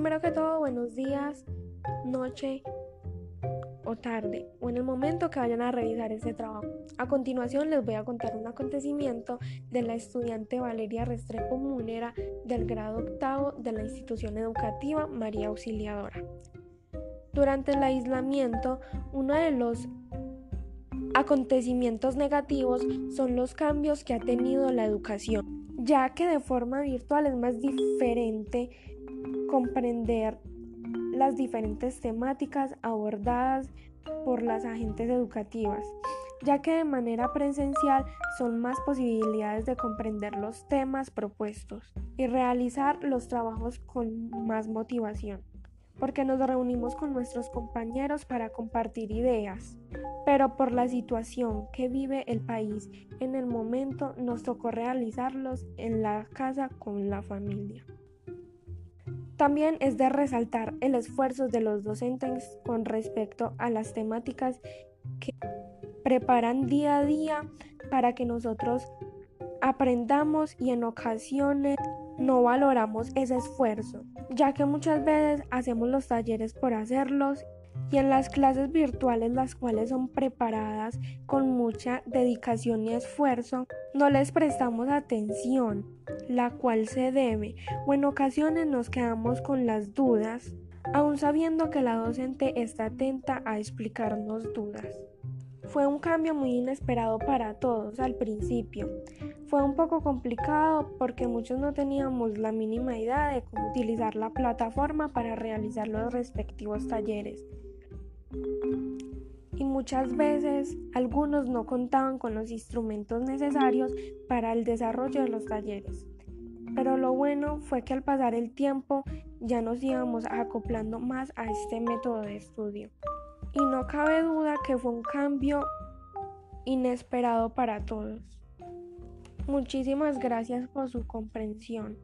Primero que todo, buenos días, noche o tarde, o en el momento que vayan a revisar este trabajo. A continuación les voy a contar un acontecimiento de la estudiante Valeria Restrepo Munera del grado octavo de la institución educativa María Auxiliadora. Durante el aislamiento, uno de los acontecimientos negativos son los cambios que ha tenido la educación, ya que de forma virtual es más diferente comprender las diferentes temáticas abordadas por las agentes educativas, ya que de manera presencial son más posibilidades de comprender los temas propuestos y realizar los trabajos con más motivación porque nos reunimos con nuestros compañeros para compartir ideas. Pero por la situación que vive el país en el momento nos tocó realizarlos en la casa con la familia. También es de resaltar el esfuerzo de los docentes con respecto a las temáticas que preparan día a día para que nosotros aprendamos y en ocasiones no valoramos ese esfuerzo, ya que muchas veces hacemos los talleres por hacerlos y en las clases virtuales las cuales son preparadas con mucha dedicación y esfuerzo, no les prestamos atención, la cual se debe o en ocasiones nos quedamos con las dudas, aun sabiendo que la docente está atenta a explicarnos dudas. Fue un cambio muy inesperado para todos al principio. Fue un poco complicado porque muchos no teníamos la mínima idea de cómo utilizar la plataforma para realizar los respectivos talleres. Y muchas veces algunos no contaban con los instrumentos necesarios para el desarrollo de los talleres. Pero lo bueno fue que al pasar el tiempo ya nos íbamos acoplando más a este método de estudio y no cabe duda que fue un cambio inesperado para todos. Muchísimas gracias por su comprensión.